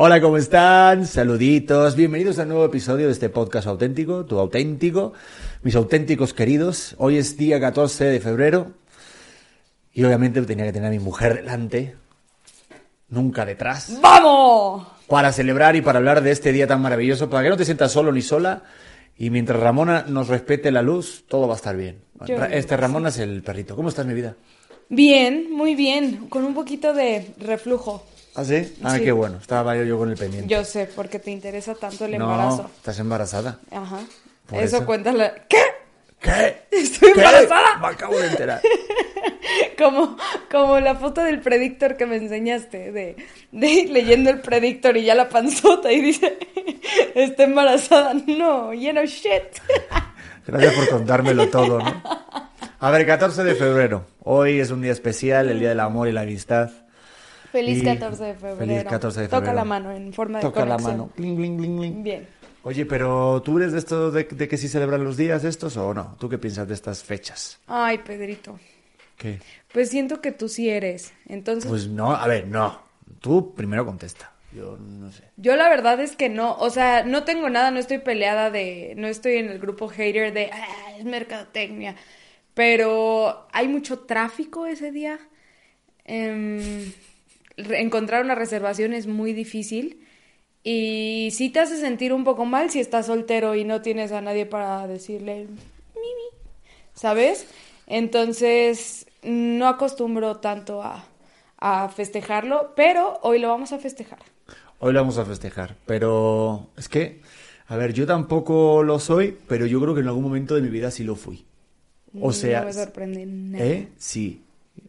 Hola, ¿cómo están? Saluditos, bienvenidos a un nuevo episodio de este podcast auténtico, tu auténtico, mis auténticos queridos. Hoy es día 14 de febrero y obviamente tenía que tener a mi mujer delante, nunca detrás, ¡Vamos! para celebrar y para hablar de este día tan maravilloso, para que no te sientas solo ni sola y mientras Ramona nos respete la luz, todo va a estar bien. Yo Este Ramona es el perrito. ¿Cómo estás, mi vida? Bien, muy bien, con un poquito de reflujo. ¿Ah, sí? Ah, Sí. qué bueno. Estaba yo, yo con el pendiente. Yo sé, porque te interesa tanto el no, embarazo. estás embarazada. Ajá. Por eso, eso. cuéntala. ¿Qué? ¿Qué? Estoy ¿Qué? embarazada. Me acabo de enterar. Como, como la foto del predictor que me enseñaste, de, de leyendo el predictor y ya la panzota y dice, está embarazada. No, lleno shit. Gracias por contármelo todo, ¿no? A ver, 14 de febrero. Hoy es un día especial, el Día del Amor y la Amistad. Feliz Y- 14 de febrero. Feliz 14 de Toca febrero. la mano en forma de Toca la mano. Cling, cling, cling, cling. Bien. Oye, pero ¿tú eres de esto de, de que sí celebran los días estos o no? ¿Tú qué piensas de estas fechas? Ay, Pedrito. ¿Qué? Pues siento que tú sí eres. Entonces, Pues no, a ver, no. Tú primero contesta. Yo no sé. Yo la verdad es que no, o sea, no tengo nada, no estoy peleada de, no estoy en el grupo hater de, ah, es mercadotecnia, pero hay mucho tráfico ese día. Re- encontrar una reservación es muy difícil y sí te hace sentir un poco mal si estás soltero y no tienes a nadie para decirle, mimi, ¿sabes? Entonces, no acostumbro tanto a, a festejarlo, pero hoy lo vamos a festejar. Hoy lo vamos a festejar, pero es que, a ver, yo tampoco lo soy, pero yo creo que en algún momento de mi vida sí lo fui. O sea, no me sorprende nada. ¿eh? Sí.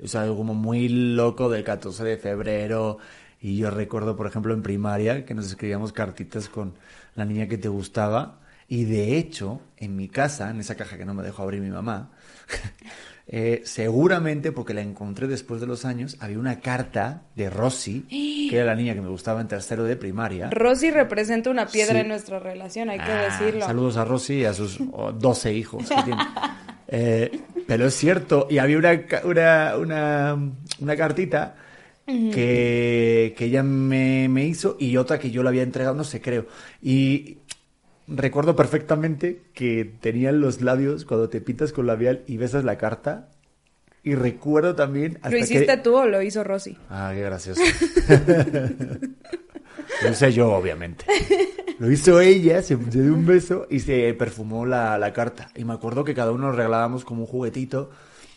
Sea, algo como muy loco del 14 de febrero. Y yo recuerdo, por ejemplo, en primaria, que nos escribíamos cartitas con la niña que te gustaba. Y de hecho, en mi casa, en esa caja que no me dejó abrir mi mamá, eh, seguramente, porque la encontré después de los años, había una carta de Rosy, que era la niña que me gustaba en tercero de primaria. Rosy representa una piedra Sí. en nuestra relación, hay que Ah, decirlo. Saludos a Rosy y a sus oh, 12 hijos que tiene. Eh, pero es cierto, y había una, una, una, una cartita que, que ella me, me hizo y otra que yo le había entregado, no sé, creo. Y recuerdo perfectamente que tenían los labios cuando te pintas con labial y besas la carta. Y recuerdo también hasta ¿Lo hiciste que... tú o lo hizo Rosy? Ah, qué gracioso. Lo hice yo, obviamente. Lo hizo ella, se, se dio un beso y se perfumó la, la carta. Y me acuerdo que cada uno nos regalábamos como un juguetito,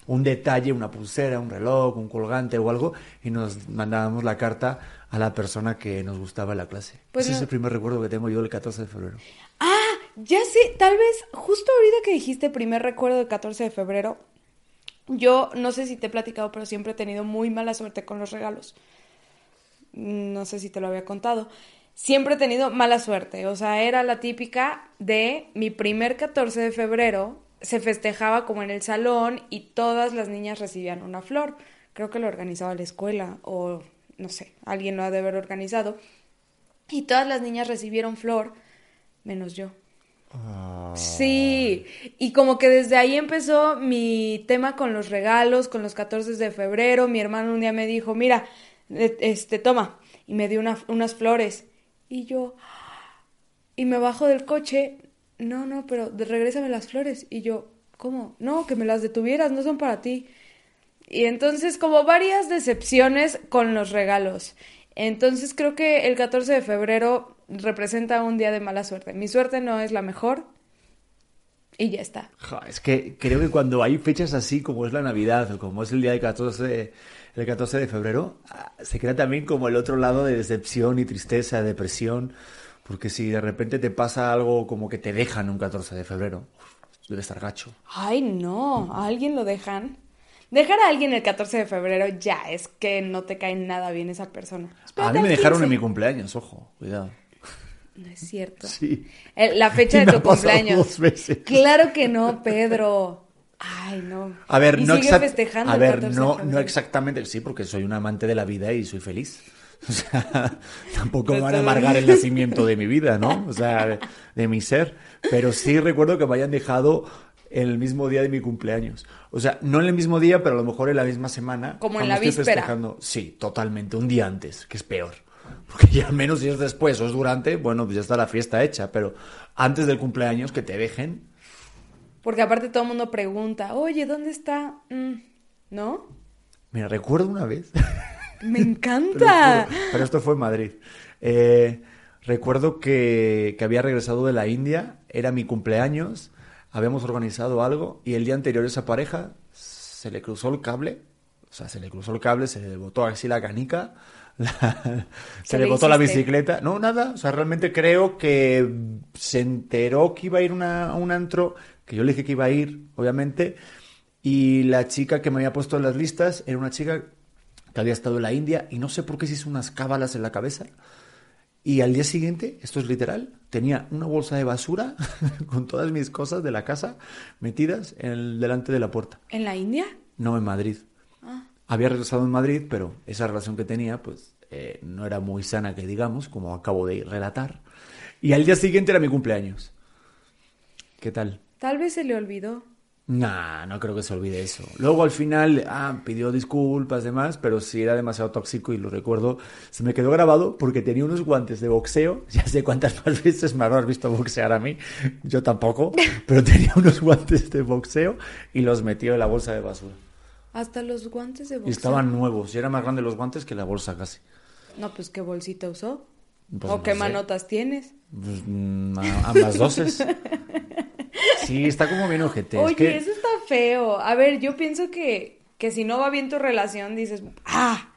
un detalle, una pulsera, un reloj, un colgante o algo, y nos mandábamos la carta a la persona que nos gustaba en la clase. Pues Ese es el primer recuerdo que tengo yo del 14 de febrero. Ah, ya sé, tal vez justo ahorita que dijiste primer recuerdo del 14 de febrero, yo no sé si te he platicado, pero siempre he tenido muy mala suerte con los regalos. No sé si te lo había contado. Siempre he tenido mala suerte, o sea, era la típica de mi primer 14 de febrero, se festejaba como en el salón y todas las niñas recibían una flor. Creo que lo organizaba la escuela o no sé, alguien lo ha de haber organizado. Y todas las niñas recibieron flor, menos yo. Sí, y como que desde ahí empezó mi tema con los regalos, con los 14 de febrero. Mi hermano un día me dijo, mira, eh, este, toma, y me dio una- unas flores. Y yo, y me bajo del coche, no, no, pero regrésame las flores. Y yo, ¿cómo? No, que me las detuvieras, no son para ti. Y entonces como varias decepciones con los regalos. Entonces creo que el 14 de febrero representa un día de mala suerte. Mi suerte no es la mejor y ya está. Ja, es que creo que cuando hay fechas así como es la Navidad o como es el día del 14 de, el 14 de febrero, ah, se crea también como el otro lado de decepción y tristeza, depresión, porque si de repente te pasa algo como que te dejan un 14 de febrero, debe estar gacho. Ay, no, ¿a alguien lo dejan? Dejar a alguien el 14 de febrero ya es que no te cae nada bien esa persona. A Espérate mí me dejaron 15. en mi cumpleaños, ojo, cuidado. No es cierto. Sí. La fecha de me tu ha cumpleaños. dos veces. Claro que no, Pedro. Ay, no. A ver, Y no festejando A ver, 14 de no, no exactamente, sí, porque soy un amante de la vida y soy feliz. O sea, tampoco me van a amargar el nacimiento de mi vida, ¿no? O sea, de, de mi ser. Pero sí recuerdo que me hayan dejado el mismo día de mi cumpleaños. O sea, no en el mismo día, pero a lo mejor en la misma semana. Como en la víspera. festejando. Sí, totalmente, un día antes, que es peor. Porque ya al menos si es después o es durante, bueno, pues ya está la fiesta hecha, pero antes del cumpleaños que te dejen. Porque aparte todo el mundo pregunta, oye, ¿dónde está? Mm, ¿No? Mira, recuerdo una vez. Me encanta. pero esto fue en Madrid. Eh, recuerdo que, que había regresado de la India, era mi cumpleaños, habíamos organizado algo y el día anterior esa pareja se le cruzó el cable, o sea, se le cruzó el cable, se le botó así la canica, la- se ¿Qué le botó la bicicleta. No, nada, o sea, realmente creo que se enteró que iba a ir una- a un antro, que yo le dije que iba a ir, obviamente, y la chica que me había puesto en las listas era una chica que había estado en la India y no sé por qué se hizo unas cábalas en la cabeza. Y al día siguiente, esto es literal, tenía una bolsa de basura con todas mis cosas de la casa metidas en el- delante de la puerta. ¿En la India? No en Madrid. Ah. Había regresado en Madrid, pero esa relación que tenía, pues, eh, no era muy sana, que digamos, como acabo de relatar. Y al día siguiente era mi cumpleaños. ¿Qué tal? Tal vez se le olvidó. Nah, no creo que se olvide eso. Luego al final, ah, pidió disculpas, demás, pero sí era demasiado tóxico y lo recuerdo. Se me quedó grabado porque tenía unos guantes de boxeo. Ya sé cuántas más veces me habrás visto boxear a mí. Yo tampoco, pero tenía unos guantes de boxeo y los metió en la bolsa de basura. Hasta los guantes de Y boxeo. estaban nuevos y eran más grandes los guantes que la bolsa casi. No, pues qué bolsita usó. Pues ¿O no qué sé. manotas tienes? Pues, mm, a- ambas doces. Sí, está como bien ojete. es Oye, que- eso está feo. A ver, yo pienso que, que si no va bien tu relación, dices, ¡ah!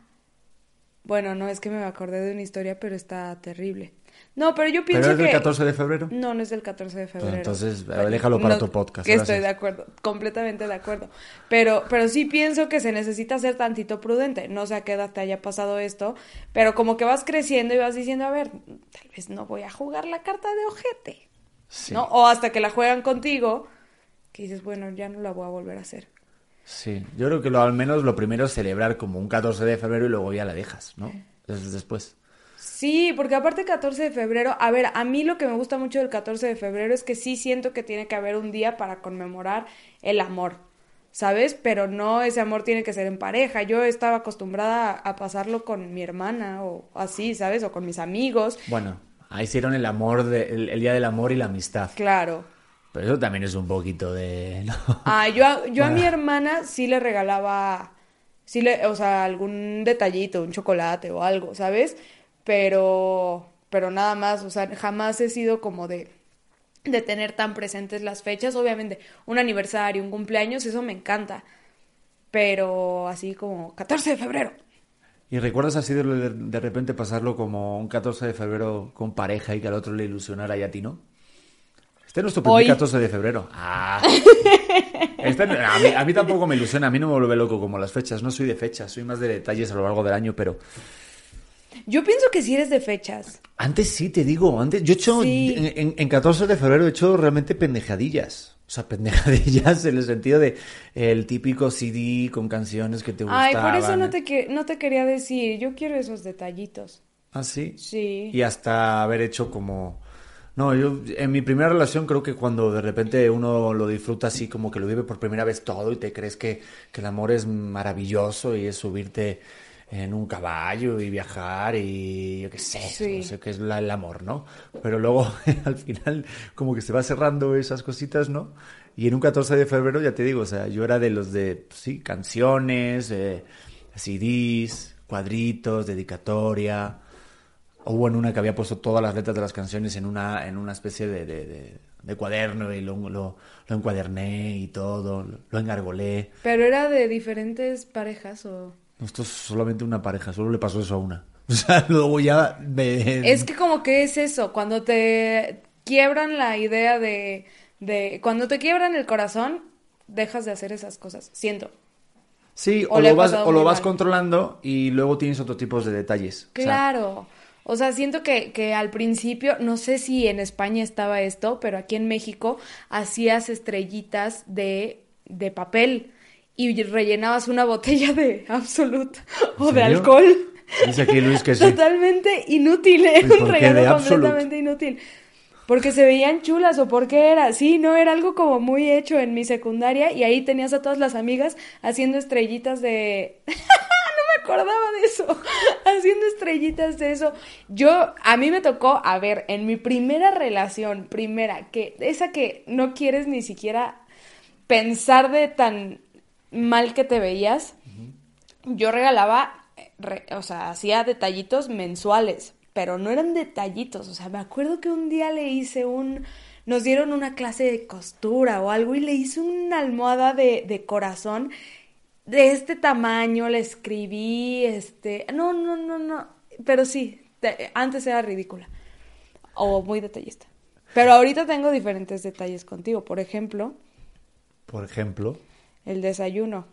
Bueno, no, es que me acordé de una historia, pero está terrible. No, pero yo pienso Pero es que... del 14 de febrero. No, no es del 14 de febrero. entonces, Bueno, déjalo para tu podcast, Que estoy de acuerdo, completamente de acuerdo. Pero, pero sí pienso que se necesita ser tantito prudente. No sé a qué edad te haya pasado esto, pero como que vas creciendo y vas diciendo, a ver, tal vez no voy a jugar la carta de ojete. Sí. ¿No? O hasta que la juegan contigo, que dices, bueno, ya no la voy a volver a hacer. Sí, yo creo que lo, al menos lo primero es celebrar como un 14 de febrero y luego ya la dejas, ¿no? Es después. Sí, porque aparte 14 de febrero, a ver, a mí lo que me gusta mucho del 14 de febrero es que sí siento que tiene que haber un día para conmemorar el amor, ¿sabes? Pero no ese amor tiene que ser en pareja. Yo estaba acostumbrada a, pasarlo con mi hermana o así, ¿sabes? O con mis amigos. Bueno, ahí hicieron el amor, de- el, el día del amor y la amistad. Claro. Pero eso también es un poquito de... ¿no? Ah, yo a, yo a mi Bueno. hermana sí le regalaba, sí le, o sea, algún detallito, un chocolate o algo, ¿sabes? Pero, pero nada más, o sea, jamás he sido como de, de tener tan presentes las fechas. Obviamente, un aniversario, un cumpleaños, eso me encanta. Pero así como 14 de febrero. ¿Y recuerdas así de, de repente pasarlo como un 14 de febrero con pareja y que al otro le ilusionara y a ti no? Este es nuestro primer Hoy. 14 de febrero. Ah. Este a, mí, a mí tampoco me ilusiona, a mí no me vuelve loco como las fechas. No soy de fechas, soy más de detalles a lo largo del año, pero... Yo pienso que sí eres de fechas. Antes sí, te digo, antes yo he hecho, Sí. en, en- en 14 de febrero he hecho realmente pendejadillas. O sea, pendejadillas en el sentido de el típico CD con canciones que te gustaban. Ay, por eso no te, que- no te quería decir. Yo quiero esos detallitos. ¿Ah, sí? Sí. Y hasta haber hecho como... No, yo en mi primera relación creo que cuando de repente uno lo disfruta así, como que lo vive por primera vez todo y te crees que, que el amor es maravilloso y es subirte en un caballo y viajar y yo qué sé, Sí. no sé qué es la- el amor, ¿no? Pero luego al final como que se va cerrando esas cositas, ¿no? Y en un 14 de febrero, ya te digo, o sea, yo era de los de, pues, sí, canciones, eh, CDs, cuadritos, dedicatoria. Hubo en una que había puesto todas las letras de las canciones en una, en una especie de, de, de- de cuaderno y lo, lo, lo encuaderné y todo, lo, lo engargolé. Pero era de diferentes parejas o... No, Esto es solamente una pareja, solo le pasó eso a una. O sea, luego ya me... Es que como que es eso, cuando te quiebran la idea de, de... Cuando te quiebran el corazón, dejas de hacer esas cosas, siento. Sí, o lo vas, o lo vas controlando y luego tienes otro tipo de detalles. O sea, Claro. O sea, siento que, que al principio, no sé si en España estaba esto, pero aquí en México hacías estrellitas de, de papel y rellenabas una botella de Absolut o de alcohol. Dice aquí Luis que sí. Totalmente inútil, era ¿Y por un regalo completamente inútil. Porque se veían chulas o porque era. Sí, no, era algo como muy hecho en mi secundaria y ahí tenías a todas las amigas haciendo estrellitas de... no me acordaba de eso. Haciendo estrellitas de eso. Yo, a mí me tocó, a ver, en mi primera relación, primera, que esa que no quieres ni siquiera pensar de tan mal que te veías, yo regalaba, re- o sea, hacía detallitos mensuales, pero no eran detallitos, o sea, me acuerdo que un día le hice un, nos dieron una clase de costura o algo y le hice una almohada de, de corazón de este tamaño, le escribí, este, no, no, no, no, pero sí, te- antes era ridícula o muy detallista. Pero ahorita tengo diferentes detalles contigo, por ejemplo, Por ejemplo, el desayuno.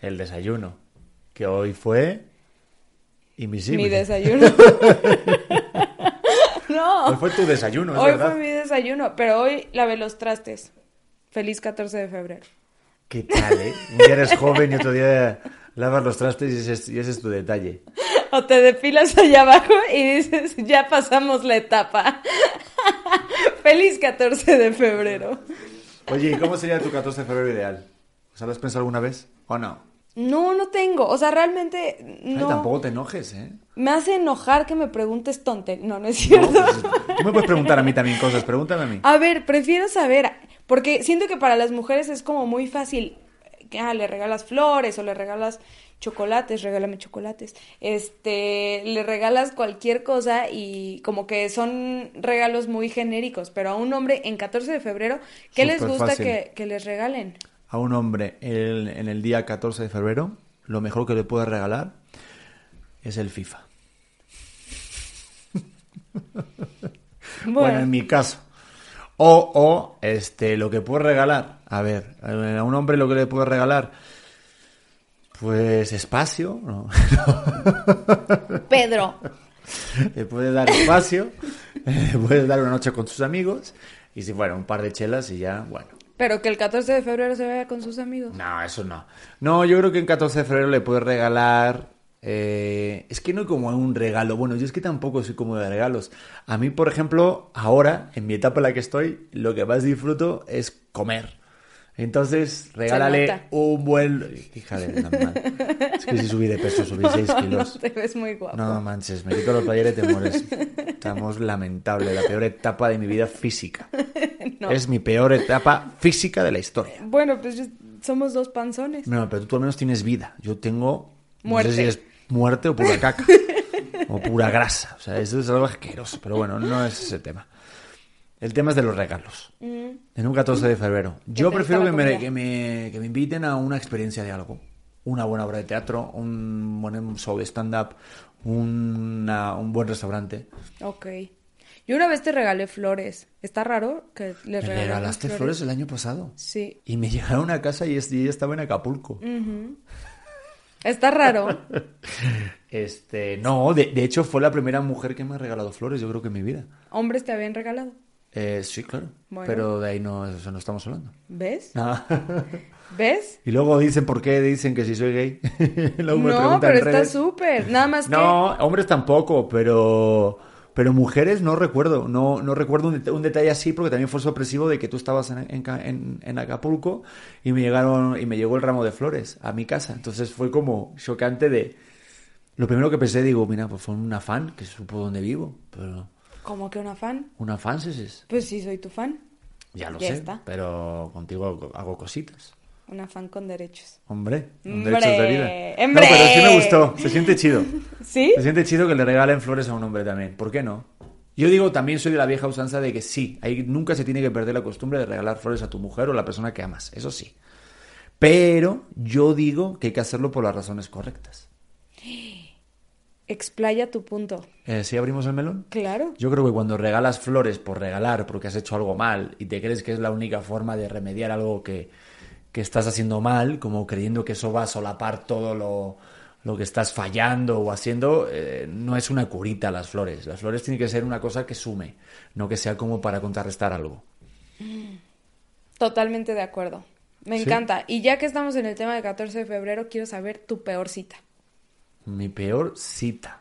el desayuno, que hoy fue invisible. Mi desayuno. no. Hoy fue tu desayuno, es Hoy verdad. fue mi desayuno, pero hoy lavé los trastes. Feliz 14 de febrero. ¿Qué tal, eh? Un día eres joven y otro día lavas los trastes y ese es, y ese es tu detalle. O te depilas allá abajo y dices, ya pasamos la etapa. Feliz 14 de febrero. Oye, ¿y cómo sería tu 14 de febrero ideal? ¿O sea, ¿Lo has pensado alguna vez o no? No, no tengo. O sea, realmente Ay, no. tampoco te enojes, ¿eh? Me hace enojar que me preguntes tonte. No, no es No, cierto. pues, tú me puedes preguntar a mí también cosas, pregúntame a mí. A ver, prefiero saber, porque siento que para las mujeres es como muy fácil, que ah, le regalas flores o le regalas chocolates, regálame chocolates, este, le regalas cualquier cosa y como que son regalos muy genéricos, pero a un hombre en 14 de febrero, ¿qué les gusta que, que les regalen? A un hombre el- en el día 14 de febrero, lo mejor que le puedes regalar es el FIFA. Bueno, en mi caso. O, o, este, lo que puedes regalar. A ver, a un hombre lo que le puedes regalar. Pues espacio, ¿no? Pedro, le puedes dar espacio, le puedes dar una noche con tus amigos. Y si fuera un par de chelas y ya, bueno. Pero que el 14 de febrero se vaya con sus amigos. No, eso no. No, yo creo que en 14 de febrero le puedes regalar. eh, es que no como un regalo. Bueno, yo es que tampoco soy como de regalos. A mí, por ejemplo, ahora, en mi etapa en la que estoy, lo que más disfruto es comer. Entonces, regálale un buen. Hija de la. Es que si subí de peso, subí 6 No, kilos. te ves muy guapo. No manches, me quito los playeres y te mueres. Estamos lamentable, la peor etapa de mi vida física. No. Es mi peor etapa física de la historia. Bueno, pues yo- somos dos panzones. No, pero tú al menos tienes vida. Yo tengo. Muerte. No sé si es muerte o pura caca. o pura grasa. O sea, eso es algo asqueroso. Pero bueno, no es ese tema. El tema es de los regalos. En un 14 de febrero. Yo prefiero que me, que, me, que me inviten a una experiencia de algo. Una buena obra de teatro, un buen show de stand-up, una- un buen restaurante. Ok. Yo una vez te regalé flores. ¿Está raro que les Me regalaste flores el año pasado. Sí. Y me llegaron a casa y ella estaba en Acapulco. Está raro. Este, no, de, de hecho fue la primera mujer que me ha regalado flores, yo creo que en mi vida. Hombres te habían regalado. Eh, sí, claro. Bueno. Pero de ahí no, eso no estamos hablando. ¿Ves? Ah. ¿Ves? y luego dicen por qué dicen que si soy gay. Luego no, pero está súper. Nada más No, hombres tampoco, pero pero mujeres no recuerdo, no no recuerdo un, un detalle así porque también fue sorpresivo de que tú estabas en, en en- en Acapulco y me llegaron y me llegó el ramo de flores a mi casa, entonces fue como chocante de lo primero que pensé digo, mira, pues fue una fan que supo dónde vivo, pero. Como que una fan. una fan sí es, Pues sí, soy tu fan. ya lo Ya sé, está. pero contigo hago, hago cositas. Una fan con derechos. Hombre, con ¡Hombre! derechos de vida. No, pero sí me gustó, se siente chido. ¿Sí? Se siente chido que le regalen flores a un hombre también. ¿Por qué no? Yo digo, también soy de la vieja usanza de que sí, ahí nunca se tiene que perder la costumbre de regalar flores a tu mujer o a la persona que amas. Eso sí. Pero yo digo que hay que hacerlo por las razones correctas. Explaya tu punto. Eh, ¿Sí abrimos el melón? Claro. Yo creo que cuando regalas flores por regalar porque has hecho algo mal y te crees que es la única forma de remediar algo que, que estás haciendo mal, como creyendo que eso va a solapar todo lo, lo que estás fallando o haciendo, eh, no es una curita las flores. Las flores tienen que ser una cosa que sume, no que sea como para contrarrestar algo. Totalmente de acuerdo. Me Sí. encanta. Y ya que estamos en el tema del 14 de febrero, quiero saber tu peor cita. Mi peor cita.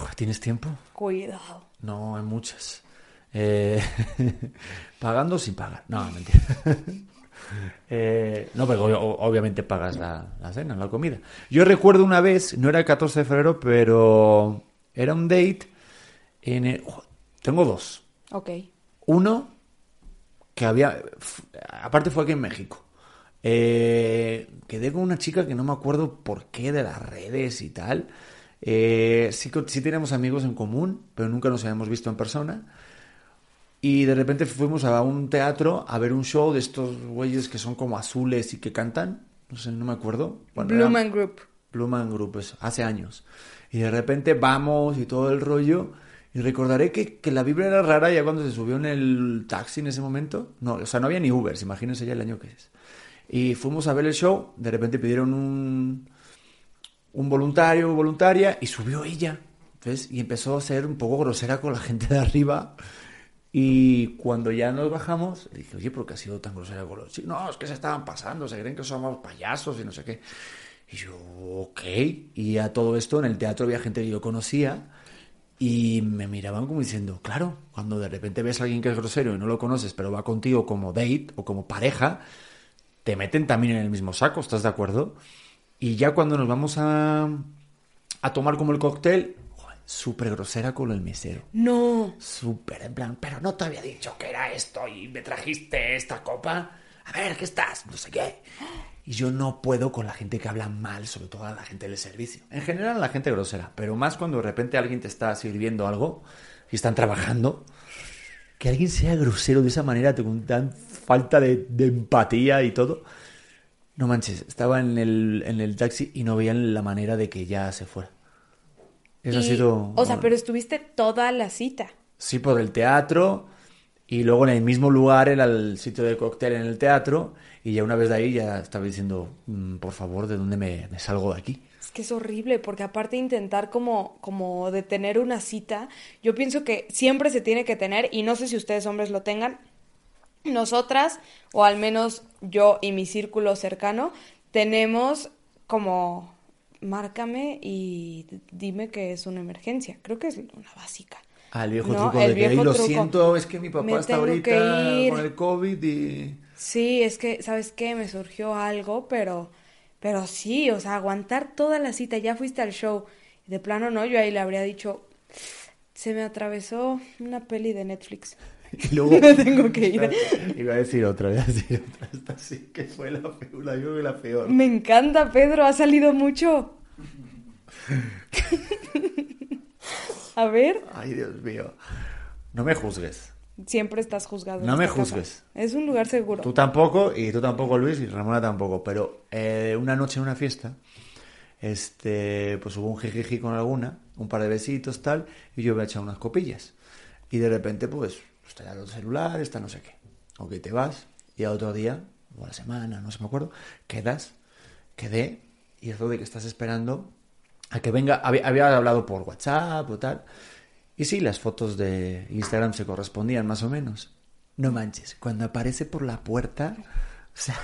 Uf, ¿Tienes tiempo? Cuidado. No, hay muchas. Eh, pagando sin pagar. No, mentira. Eh, no, pero obviamente pagas la, la cena, la comida. Yo recuerdo una vez, no era el 14 de febrero, pero era un date en el- Tengo dos. Ok. Uno que había... Aparte fue aquí en México. Eh, quedé con una chica que no me acuerdo por qué de las redes y tal. Eh, sí, sí tenemos amigos en común, pero nunca nos habíamos visto en persona. Y de repente fuimos a un teatro a ver un show de estos güeyes que son como azules y que cantan. No sé, no me acuerdo. Bueno, Blue Man Group. Blue Man Group, eso, hace años. Y de repente vamos y todo el rollo. Y recordaré que, que la vibra era rara ya cuando se subió en el taxi en ese momento. No, o sea, no había ni Ubers, imagínense ya el año que es. Y fuimos a ver el show, de repente pidieron un, un voluntario o voluntaria y subió ella. ¿ves? Y empezó a ser un poco grosera con la gente de arriba. Y cuando ya nos bajamos, dije, oye, ¿por qué ha sido tan grosera con los chicos? No, es que se estaban pasando, se creen que somos payasos y no sé qué. Y yo, ok. Y a todo esto en el teatro había gente que yo conocía y me miraban como diciendo, claro, cuando de repente ves a alguien que es grosero y no lo conoces, pero va contigo como date o como pareja, te meten también en el mismo saco, ¿estás de acuerdo? Y ya cuando nos vamos a, a tomar como el cóctel, súper grosera con el mesero. No. Súper en plan, pero no te había dicho que era esto y me trajiste esta copa. A ver, ¿qué estás? No sé qué. Y yo no puedo con la gente que habla mal, sobre todo a la gente del servicio. En general, la gente grosera, pero más cuando de repente alguien te está sirviendo algo y están trabajando. Que alguien sea grosero de esa manera, te- con tan falta de, de empatía y todo. No manches, estaba en el, en el taxi y no veían la manera de que ya se fuera. Eso ha sido. O sea, pero estuviste toda la cita. Sí, por el teatro. Y luego en el mismo lugar era el sitio del cóctel en el teatro. Y ya una vez de ahí ya estaba diciendo, "Mm, por favor, ¿de dónde me, me salgo de aquí? Es que es horrible, porque aparte de intentar como, como de tener una cita, yo pienso que siempre se tiene que tener, y no sé si ustedes hombres lo tengan, nosotras, o al menos yo y mi círculo cercano, tenemos como, márcame y dime que es una emergencia. Creo que es una básica. Ah, el viejo No, truco el de que, "Ay, viejo lo truco. siento, es que mi papá Me está ahorita que ir". con el COVID y... Sí, es que, ¿sabes qué? Me surgió algo, pero, pero sí, o sea, aguantar toda la cita, ya fuiste al show. De plano, no, yo ahí le habría dicho, se me atravesó una peli de Netflix. Y luego... Me tengo que ir. Iba a decir otra, iba a decir otra. Esta sí que fue la peor, la, yo la peor. Me encanta, Pedro, ha salido mucho. A ver, Ay, Dios mío. No me juzgues. siempre estás juzgado. No me esta casa. juzgues. Es un lugar seguro. Tú tampoco, y tú tampoco, Luis, y Ramona tampoco. Pero eh, una noche en una fiesta, este, pues hubo un jijiji con alguna, un par de besitos, tal, y yo me he echado unas copillas. Y de repente, pues, está ya el celular, está no sé qué. Ok, te vas, y al otro día, o a la semana, no sé, me acuerdo, quedas, quedé, y es lo de que estás esperando a que venga, había, había hablado por WhatsApp o tal. Y sí, las fotos de Instagram se correspondían más o menos. No manches, cuando aparece por la puerta, o sea,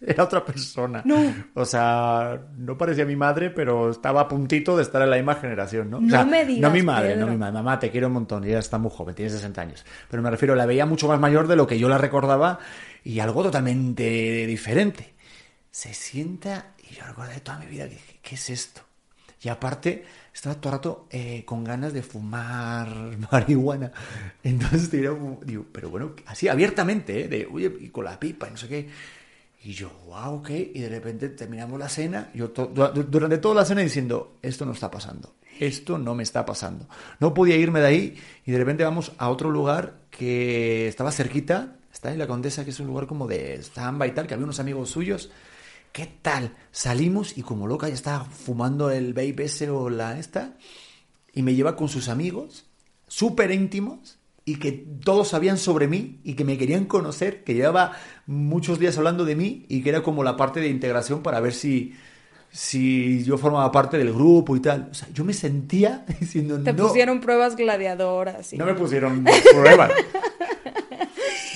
era otra persona. No. O sea, no parecía mi madre, pero estaba a puntito de estar en la misma generación, ¿no? O No sea, me digas, No mi madre, Pedro. no mi madre. Mamá, te quiero un montón, y ella está muy joven, tiene 60 años. Pero me refiero, la veía mucho más mayor de lo que yo la recordaba y algo totalmente diferente. Se sienta y yo recuerdo de toda mi vida, que ¿qué es esto? Y aparte, estaba todo el rato eh, con ganas de fumar marihuana. Entonces digo, pero bueno, así abiertamente, ¿eh? de oye, y con la pipa y no sé qué. Y yo, wow, ok. Y de repente terminamos la cena. Yo to- du- durante toda la cena diciendo, esto no está pasando. Esto no me está pasando. No podía irme de ahí. Y de repente vamos a otro lugar que estaba cerquita. Está en la Condesa, que es un lugar como de samba y tal, que había unos amigos suyos. ¿Qué tal? Salimos y como loca ya estaba fumando el vape ese o la esta. Y me lleva con sus amigos, súper íntimos, y que todos sabían sobre mí y que me querían conocer, que llevaba muchos días hablando de mí y que era como la parte de integración para ver si, si yo formaba parte del grupo y tal. O sea, yo me sentía diciendo, Te no, pusieron pruebas gladiadoras. y- no me pusieron pruebas.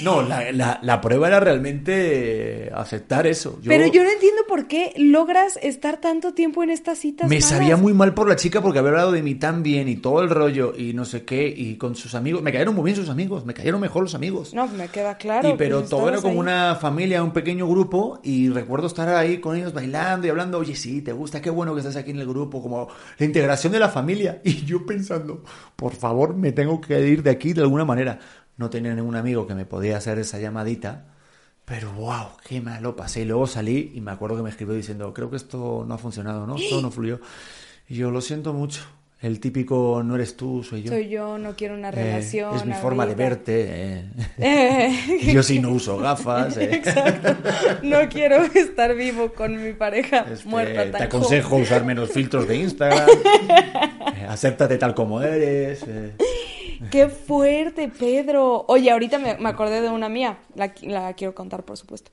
No, la, la, la prueba era realmente aceptar eso. Yo- Pero yo no entiendo por qué logras estar tanto tiempo en estas citas. Me malas. sabía muy mal por la chica porque había hablado de mí tan bien y todo el rollo y no sé qué y con sus amigos. Me cayeron muy bien sus amigos, me cayeron mejor los amigos. No, me queda claro. y pero pues, todo era como ahí. una familia, un pequeño grupo y recuerdo estar ahí con ellos bailando y hablando, oye, sí, te gusta, qué bueno que estás aquí en el grupo, como la integración de la familia. Y yo pensando, por favor, me tengo que ir de aquí de alguna manera. No tenía ningún amigo que me podía hacer esa llamadita. Pero wow, qué mal lo pasé. Y luego salí y me acuerdo que me escribió diciendo, creo que esto no ha funcionado, ¿no? Esto no fluyó. Y yo lo siento mucho. El típico no eres tú, soy yo. Soy yo, no quiero una Eh, relación. es mi forma de verte. eh. Eh, yo sí no uso gafas. Exacto. No quiero estar vivo con mi pareja Este, muerta tan te aconsejo usar menos filtros de Instagram. acéptate tal como eres. Qué fuerte, Pedro. Oye, ahorita me, me acordé de una mía. La, qui- la quiero contar, por supuesto.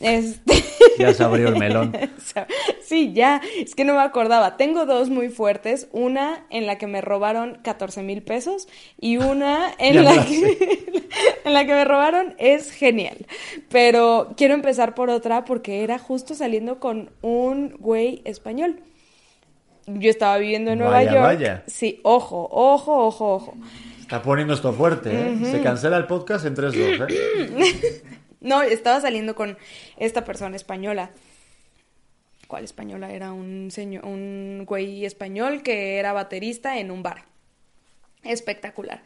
Este. Ya se abrió el melón. Sí, ya. Es que no me acordaba. Tengo dos muy fuertes. Una en la que me robaron 14 mil pesos y una en la que, en la que me robaron es genial. Pero quiero empezar por otra porque era justo saliendo con un güey español. Yo estaba viviendo en Nueva Vaya, York. vaya. Sí, ojo, ojo, ojo, ojo. Está poniendo esto fuerte. ¿eh? Se cancela el podcast en 3-2. ¿eh? No, estaba saliendo con esta persona española. ¿Cuál española? Era un señor, un güey español que era baterista en un bar. Espectacular.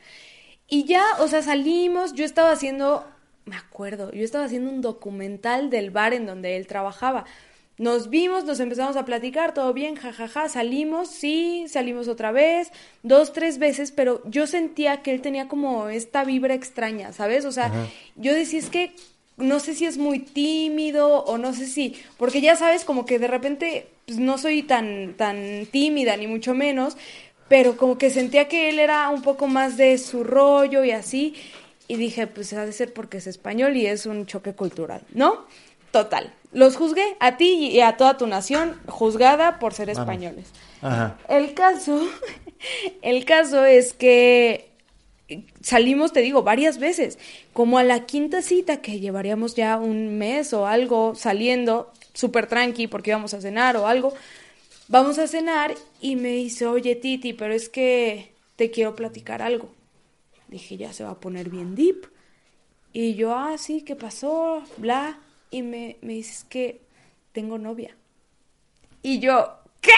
Y ya, o sea, salimos, yo estaba haciendo, me acuerdo, yo estaba haciendo un documental del bar en donde él trabajaba. Nos vimos, nos empezamos a platicar, todo bien, jajaja, salimos, sí, salimos otra vez, dos, tres veces, pero yo sentía que él tenía como esta vibra extraña, ¿sabes? O sea, yo decía, es que no sé si es muy tímido o no sé si, porque ya sabes, como que de repente pues, no soy tan, tan tímida, ni mucho menos, pero como que sentía que él era un poco más de su rollo y así, y dije, pues ha de ser porque es español y es un choque cultural, ¿no? Total. Los juzgué a ti y a toda tu nación, juzgada por ser españoles. Ajá. El caso, el caso es que salimos, te digo, varias veces, como a la quinta cita que llevaríamos ya un mes o algo saliendo, súper tranqui porque íbamos a cenar o algo, vamos a cenar y me dice, oye Titi, pero es que te quiero platicar algo. Dije, ya se va a poner bien deep. Y yo, ah, sí, ¿qué pasó? Bla. Y me, me dice, es que tengo novia. Y yo, ¿qué?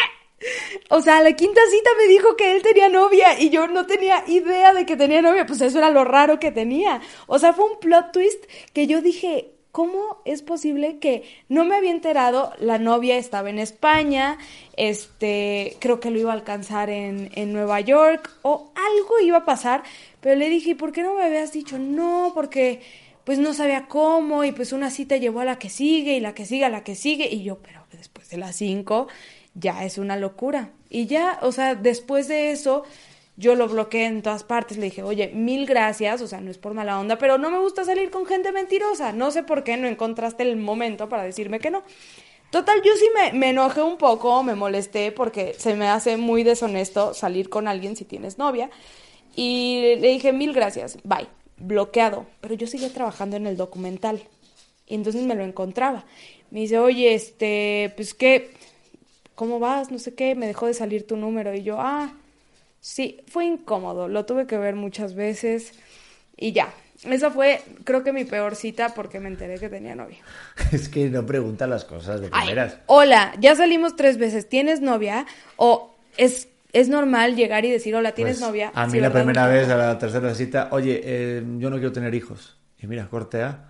O sea, la quinta cita me dijo que él tenía novia y yo no tenía idea de que tenía novia, pues eso era lo raro que tenía. O sea, fue un plot twist que yo dije, ¿cómo es posible que no me había enterado? La novia estaba en España, este, creo que lo iba a alcanzar en, en Nueva York o algo iba a pasar, pero le dije, ¿y por qué no me habías dicho? No, porque pues no sabía cómo y pues una cita llevó a la que sigue y la que sigue a la que sigue y yo, pero después de las cinco ya es una locura. Y ya, o sea, después de eso yo lo bloqueé en todas partes, le dije, oye, mil gracias, o sea, no es por mala onda, pero no me gusta salir con gente mentirosa, no sé por qué no encontraste el momento para decirme que no. Total, yo sí me, me enojé un poco, me molesté porque se me hace muy deshonesto salir con alguien si tienes novia. Y le dije, mil gracias, bye, bloqueado. Pero yo seguía trabajando en el documental. Y entonces me lo encontraba. Me dice, oye, este, pues qué, ¿cómo vas? No sé qué, me dejó de salir tu número. Y yo, ah, sí, fue incómodo, lo tuve que ver muchas veces. Y ya, esa fue, creo que mi peor cita porque me enteré que tenía novia. Es que no pregunta las cosas de primeras. hola, ya salimos tres veces, ¿tienes novia? O es, es normal llegar y decir, hola, ¿tienes Pues, novia? A mí Sí, la ¿verdad, primera vez, a la tercera cita, oye, eh, yo no quiero tener hijos. Y mira, corte A,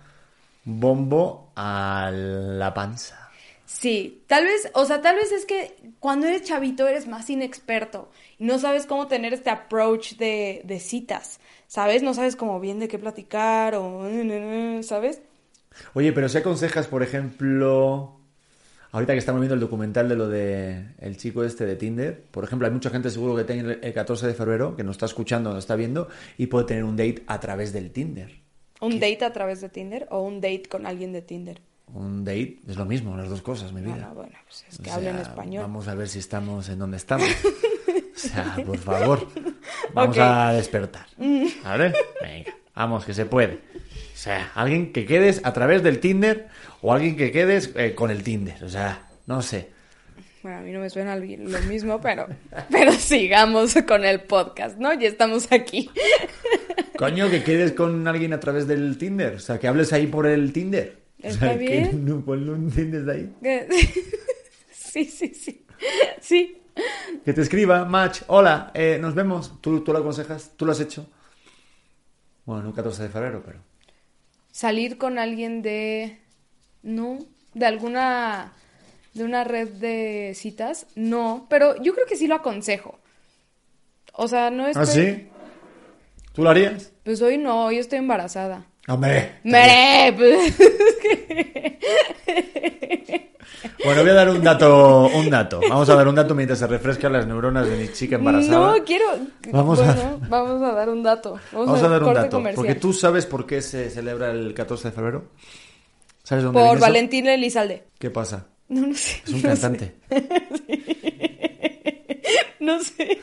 bombo a la panza. Sí, tal vez, o sea, tal vez es que cuando eres chavito eres más inexperto y no sabes cómo tener este approach de, de citas, ¿sabes? No sabes cómo bien de qué platicar o, ¿sabes? Oye, pero si aconsejas, por ejemplo, ahorita que estamos viendo el documental de lo de el chico este de Tinder, por ejemplo, hay mucha gente seguro que tiene el 14 de febrero, que nos está escuchando, nos está viendo, y puede tener un date a través del Tinder. ¿Un date a través de Tinder o un date con alguien de Tinder? Un date es lo mismo, las dos cosas, mi vida. Bueno, bueno, pues es que O habla en sea, español. Vamos a ver si estamos en donde estamos. O sea, por favor, vamos a despertar. ¿Vale? Venga, vamos, que se puede. O sea, alguien que quedes a través del Tinder o alguien que quedes eh, con el Tinder. O sea, no sé. Bueno, a mí no me suena lo mismo, pero, pero sigamos con el podcast, ¿no? Ya estamos aquí. Coño, que quedes con alguien a través del Tinder. O sea, que hables ahí por el Tinder. Está o sea, bien. Que no, ponle un Tinder de ahí. Sí, sí, sí. Sí. Que te escriba, match, hola, eh, nos vemos. ¿Tú, ¿Tú lo aconsejas? ¿Tú lo has hecho? Bueno, no 14 de febrero, pero... Salir con alguien de... No, de alguna... De una red de citas, no, pero yo creo que sí lo aconsejo. O sea, no estoy... ¿Ah, sí? ¿Tú lo harías? Pues hoy no, hoy estoy embarazada. ¡Hombre! ¡Mere! Pues... Bueno, voy a dar un dato, un dato. Vamos a dar un dato mientras se refrescan las neuronas de mi chica embarazada. No, quiero... Vamos a- vamos a dar un dato. Vamos, Vamos a dar un dato. comercial. Porque tú sabes por qué se celebra el 14 de febrero. ¿Sabes dónde Por? Valentín Elizalde. ¿Qué pasa? No, no sé. Es un no cantante. sé. No sé,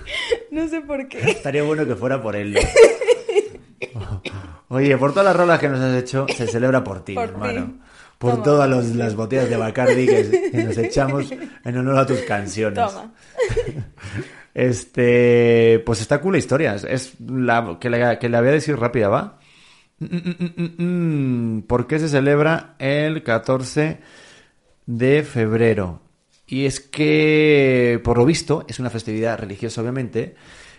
no sé por qué. Estaría bueno que fuera por él. ¿no? Oye, por todas las rolas que nos has hecho, se celebra por ti, Por ti. hermano. Por Toma. todas los- las botellas de Bacardi que, que nos echamos en honor a tus canciones. Toma. Este, pues está cool la historia. Es- la que la, que la voy a decir rápida, ¿va? Mm, mm, mm. ¿Por qué se celebra el 14 de febrero? Y es que, por lo visto, es una festividad religiosa, obviamente.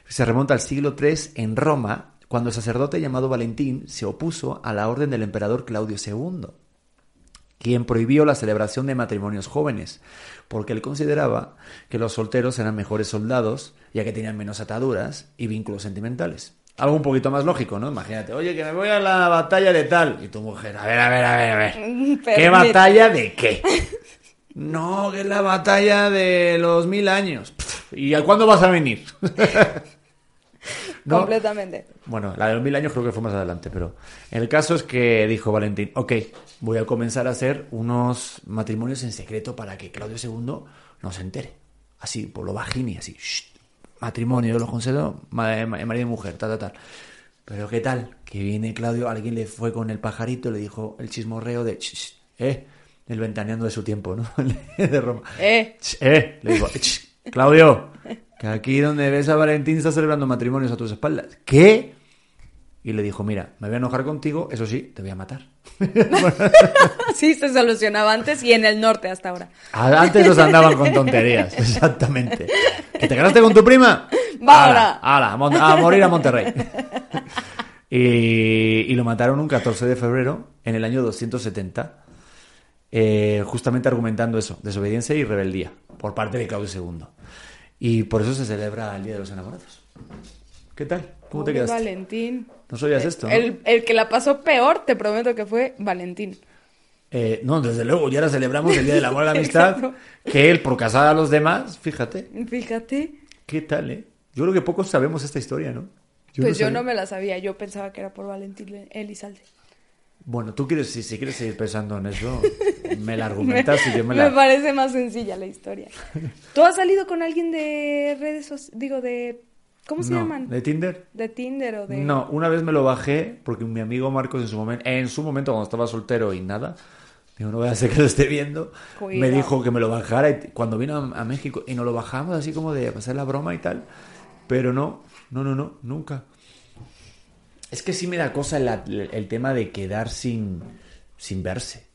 Se remonta al siglo III en Roma, cuando el sacerdote llamado Valentín se opuso a la orden del emperador Claudio II quien prohibió la celebración de matrimonios jóvenes, porque él consideraba que los solteros eran mejores soldados, ya que tenían menos ataduras y vínculos sentimentales. Algo un poquito más lógico, ¿no? Imagínate, oye, que me voy a la batalla de tal. Y tu mujer, a ver, a ver, a ver, a ver. ¿Qué batalla de qué? No, que es la batalla de los mil años. ¿Y a cuándo vas a venir? ¿No? Completamente. Bueno, la de los mil años creo que fue más adelante, pero el caso es que dijo Valentín, ok, voy a comenzar a hacer unos matrimonios en secreto para que Claudio II no se entere. Así, por lo bajini, así, shh, matrimonio, yo lo concedo, ma- ma- marido y mujer, tal, tal, tal. Pero ¿qué tal? Que viene Claudio, alguien le fue con el pajarito, le dijo el chismorreo de, "Ch, ch, eh, el ventaneando de su tiempo, ¿no? de Roma. Eh. Ch, eh, le digo, "Ch, Claudio, que aquí donde ves a Valentín está celebrando matrimonios a tus espaldas. ¿Qué? Y le dijo, mira, me voy a enojar contigo, eso sí, te voy a matar. Sí, se solucionaba antes y en el norte hasta ahora. Antes nos andaban con tonterías, exactamente. ¿Que te casaste con tu prima? Va ahora. ala, a, morir a Monterrey. Y, y lo mataron un 14 de febrero en el año 270, eh, justamente argumentando eso, desobediencia y rebeldía por parte de Claudio II. Y por eso se celebra el Día de los Enamorados. ¿Qué tal? ¿Cómo te quedaste? Valentín. ¿No sabías esto? no? El, el que la pasó peor, te prometo que fue Valentín. Eh, no, desde luego, ya ahora celebramos el Día del Amor y la Amistad, que él, por casar a los demás, fíjate, Fíjate. ¿qué tal, eh? Yo creo que pocos sabemos esta historia, ¿no? pues yo no me la sabía, yo pensaba que era por Valentín Elizalde. Bueno, tú quieres, si, si quieres seguir pensando en eso, me la argumentas y yo me Me la... parece más sencilla la historia. ¿Tú has salido con alguien de redes sociales? Digo, de... ¿Cómo se No, llaman? ¿De Tinder? ¿De Tinder o de...? No, una vez me lo bajé porque mi amigo Marcos en su momento, en su momento cuando estaba soltero y nada, digo, no voy a hacer que lo esté viendo, me dijo que me lo bajara y cuando vino a, a México y nos lo bajamos así como de pasar la broma y tal, pero no, no, no, no, nunca. Es que sí me da cosa el, tema de quedar sin, sin verse.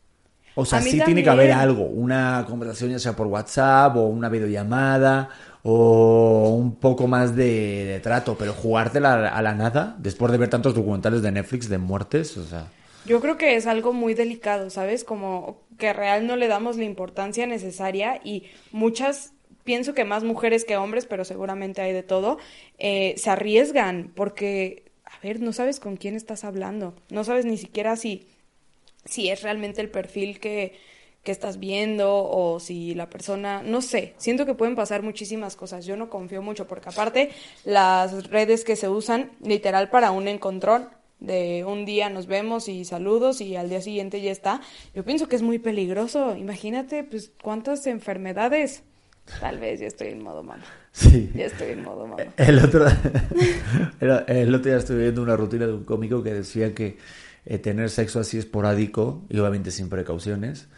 O sea, sí tiene que haber algo, una conversación ya sea por WhatsApp o una videollamada o un poco más de, de trato, pero jugártela a, la- a la nada después de ver tantos documentales de Netflix de muertes, o sea, Yo creo que es algo muy delicado, ¿sabes? Como que real no le damos la importancia necesaria y muchas, pienso que más mujeres que hombres, pero seguramente hay de todo, eh, se arriesgan porque, a ver, no sabes con quién estás hablando, no sabes ni siquiera si, si es realmente el perfil que, que estás viendo o si la persona, no sé, siento que pueden pasar muchísimas cosas, yo no confío mucho porque aparte las redes que se usan literal para un encontrón de un día nos vemos y saludos y al día siguiente ya está, yo pienso que es muy peligroso, imagínate pues cuántas enfermedades, tal vez ya estoy en modo mamá, sí. ya estoy en modo mamá. El otro, el, otro día estuve viendo una rutina de un cómico que decía que eh, tener sexo así esporádico y obviamente sin precauciones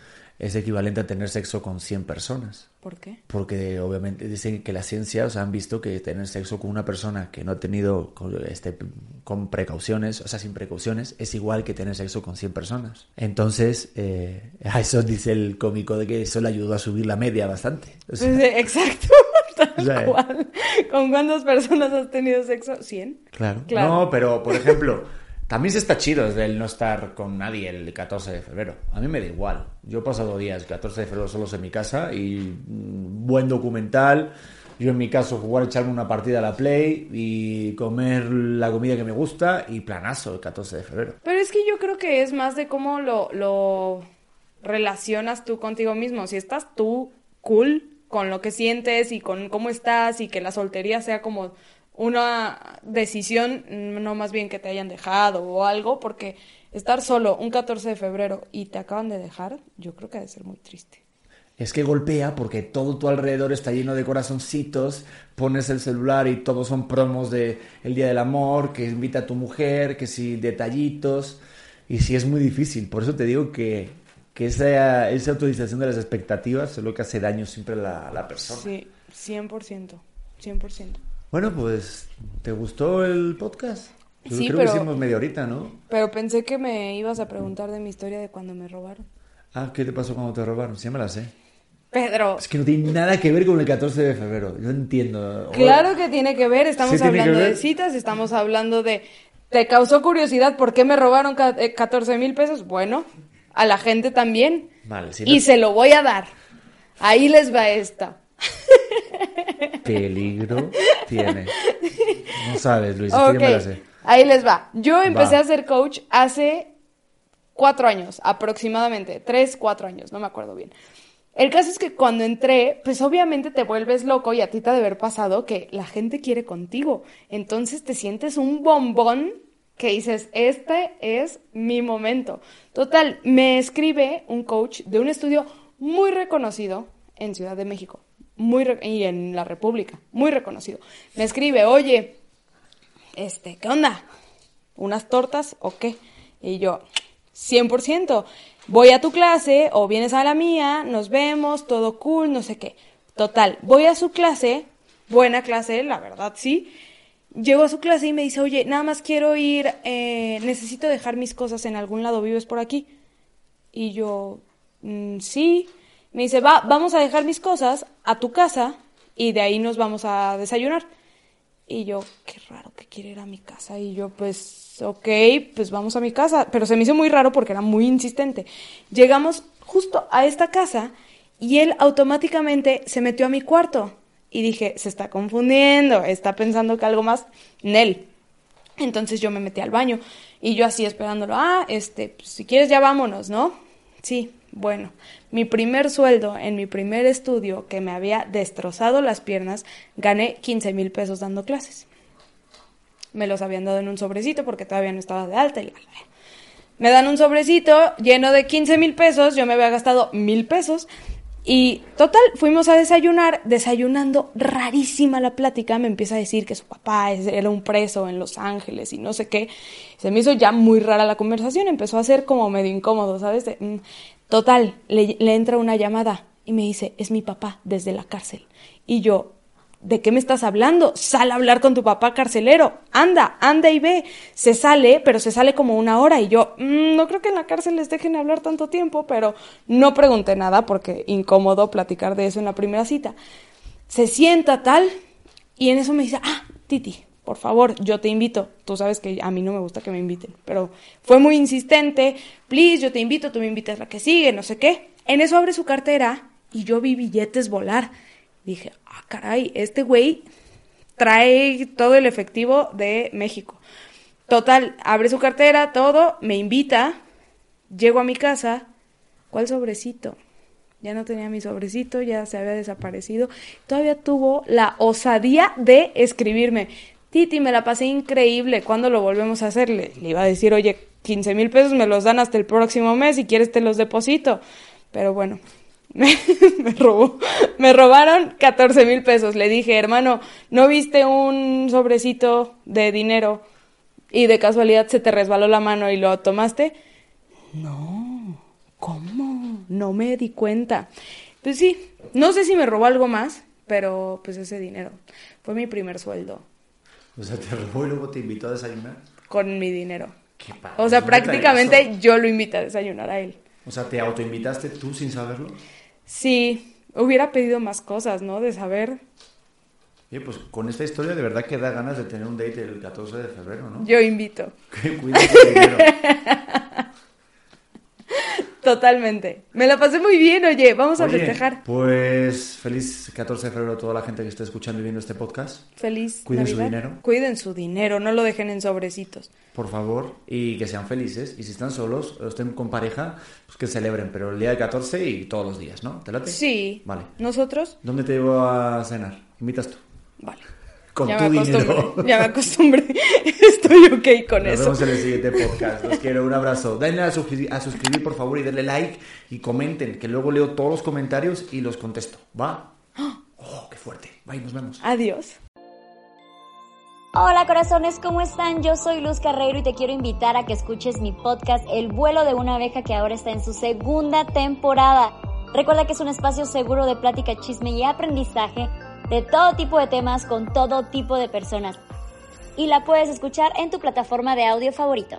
es equivalente a tener sexo con 100 personas. ¿Por qué? Porque obviamente dicen que la ciencia, o sea, han visto que tener sexo con una persona que no ha tenido este, con precauciones, o sea, sin precauciones, es igual que tener sexo con 100 personas. Entonces, eh, a eso dice el cómico de que eso le ayudó a subir la media bastante. O sea, Exacto. Tal cual. ¿Con cuántas personas has tenido sexo? ¿100? Claro. Claro. No, pero por ejemplo, también se está chido desde el no estar con nadie el 14 de febrero. A mí me da igual. Yo he pasado días 14 de febrero solos en mi casa y mm, buen documental. Yo en mi caso jugar, echarme una partida a la Play y comer la comida que me gusta y planazo el 14 de febrero. Pero es que yo creo que es más de cómo lo, lo relacionas tú contigo mismo. Si estás tú cool con lo que sientes y con cómo estás y que la soltería sea como una decisión, no más bien que te hayan dejado o algo, porque estar solo un 14 de febrero y te acaban de dejar, yo creo que ha de ser muy triste. Es que golpea porque todo tu alrededor está lleno de corazoncitos, pones el celular y todos son promos de el Día del Amor, que invita a tu mujer, que si detallitos, y sí es muy difícil. Por eso te digo que, que esa, esa autorización de las expectativas es lo que hace daño siempre a la, a la persona. Sí, 100%, 100%. Bueno, pues, ¿te gustó el podcast? Yo Sí, creo pero- que hicimos media horita, ¿no? Pero pensé que me ibas a preguntar de mi historia de cuando me robaron. Ah, ¿qué te pasó cuando te robaron? Sí, me la sé. Pedro, Es que no tiene nada que ver con el 14 de febrero. Yo entiendo. Claro que tiene que ver, estamos Sí hablando de ver. citas, estamos hablando de... ¿Te causó curiosidad por qué me robaron ca- eh, 14 mil pesos? Bueno, a la gente también. Vale, si y no- se lo voy a dar. Ahí les va esta. Peligro tiene. No sabes, Luis, es que Ok, yo me la sé. ahí les va. Yo empecé Va. a ser coach hace cuatro años, aproximadamente, tres, cuatro años, no me acuerdo bien. El caso es que cuando entré, pues obviamente te vuelves loco y a ti te ha de haber pasado que la gente quiere contigo. Entonces te sientes un bombón que dices, este es mi momento. Total, me escribe un coach de un estudio muy reconocido en Ciudad de México muy y en la República, muy reconocido. Me escribe, oye, este, ¿qué onda? ¿Unas tortas o qué? Y yo, 100%, voy a tu clase o vienes a la mía, nos vemos, todo cool, no sé qué. Total, voy a su clase, buena clase, la verdad, sí. Llego a su clase y me dice, oye, nada más quiero ir, eh, necesito dejar mis cosas en algún lado, ¿vives por aquí? Y yo, "Mm, sí. Me dice, va, vamos a dejar mis cosas a tu casa y de ahí nos vamos a desayunar. Y yo, qué raro que quiere ir a mi casa. Y yo, pues, ok, pues vamos a mi casa. Pero se me hizo muy raro porque era muy insistente. Llegamos justo a esta casa y él automáticamente se metió a mi cuarto. Y dije, se está confundiendo, está pensando que algo más. Nel. Entonces yo me metí al baño y yo así esperándolo, ah, este, pues, si quieres ya vámonos, ¿no? Sí, bueno, mi primer sueldo en mi primer estudio que me había destrozado las piernas, gané 15 mil pesos dando clases. Me los habían dado en un sobrecito porque todavía no estaba de alta y la- me dan un sobrecito lleno de 15 mil pesos, yo me había gastado mil pesos y total, fuimos a desayunar, desayunando, rarísima la plática, me empieza a decir que su papá era un preso en Los Ángeles y no sé qué, se me hizo ya muy rara la conversación, empezó a ser como medio incómodo, ¿sabes? Mm. Total, le entra una llamada y me dice, es mi papá desde la cárcel. Y yo, ¿De qué me estás hablando? Sal a hablar con tu papá carcelero. Anda, anda y ve. Se sale, pero se sale como una hora. Y yo, "Mm, no creo que en la cárcel les dejen hablar tanto tiempo, pero no pregunté nada porque incómodo platicar de eso en la primera cita. Se sienta tal y en eso me dice, ah, Titi, por favor, yo te invito. Tú sabes que a mí no me gusta que me inviten, pero fue muy insistente. Please, yo te invito, tú me invitas la que sigue, no sé qué. En eso abre su cartera y yo vi billetes volar. Dije, ah, caray, este güey trae todo el efectivo de México. Total, abre su cartera, todo, me invita, llego a mi casa, ¿cuál sobrecito? Ya no tenía mi sobrecito, ya se había desaparecido. Todavía tuvo la osadía de escribirme. Titi, me la pasé increíble. ¿Cuándo lo volvemos a hacer? Le, le iba a decir, oye, 15 mil pesos me los dan hasta el próximo mes. Si quieres, te los deposito. Pero bueno, me, me robó. Me robaron 14 mil pesos. Le dije, hermano, ¿no viste un sobrecito de dinero? y de casualidad se te resbaló la mano y lo tomaste. No, ¿cómo? No me di cuenta. Pues sí, no sé si me robó algo más, pero pues ese dinero fue mi primer sueldo. O sea, te robó y luego te invitó a desayunar. Con mi dinero. Qué padre, O sea, prácticamente yo lo invité a desayunar a él. O sea, ¿te autoinvitaste tú sin saberlo? Sí, hubiera pedido más cosas, ¿no? De saber. Oye, pues con esta historia de verdad que da ganas de tener un date el 14 de febrero, ¿no? Yo invito. Dinero. Totalmente. Me la pasé muy bien, oye. Vamos a Oye, festejar. Pues feliz 14 de febrero a toda la gente que esté escuchando y viendo este podcast. Feliz. Cuiden su dinero. Cuiden su dinero, no lo dejen en sobrecitos. Por favor, y que sean felices. Y si están solos o estén con pareja, pues que celebren. Pero el día del 14 y todos los días, ¿no? ¿Te late? Sí. Vale. ¿Nosotros? ¿Dónde te llevo a cenar? ¿Invitas tú? Vale. Con ya tu me dinero. Ya me acostumbré. Estoy ok con Nos eso. vemos en el siguiente podcast. Los quiero. Un abrazo. Denle a, suscri- a suscribir, por favor, y denle like y comenten, que luego leo todos los comentarios y los contesto. ¿Va? Oh, qué fuerte. Bye, nos vemos. Adiós. Hola corazones, ¿cómo están? Yo soy Luz Carreiro y te quiero invitar a que escuches mi podcast El vuelo de una abeja que ahora está en su segunda temporada. Recuerda que es un espacio seguro de plática, chisme y aprendizaje de todo tipo de temas con todo tipo de personas. Y la puedes escuchar en tu plataforma de audio favorito.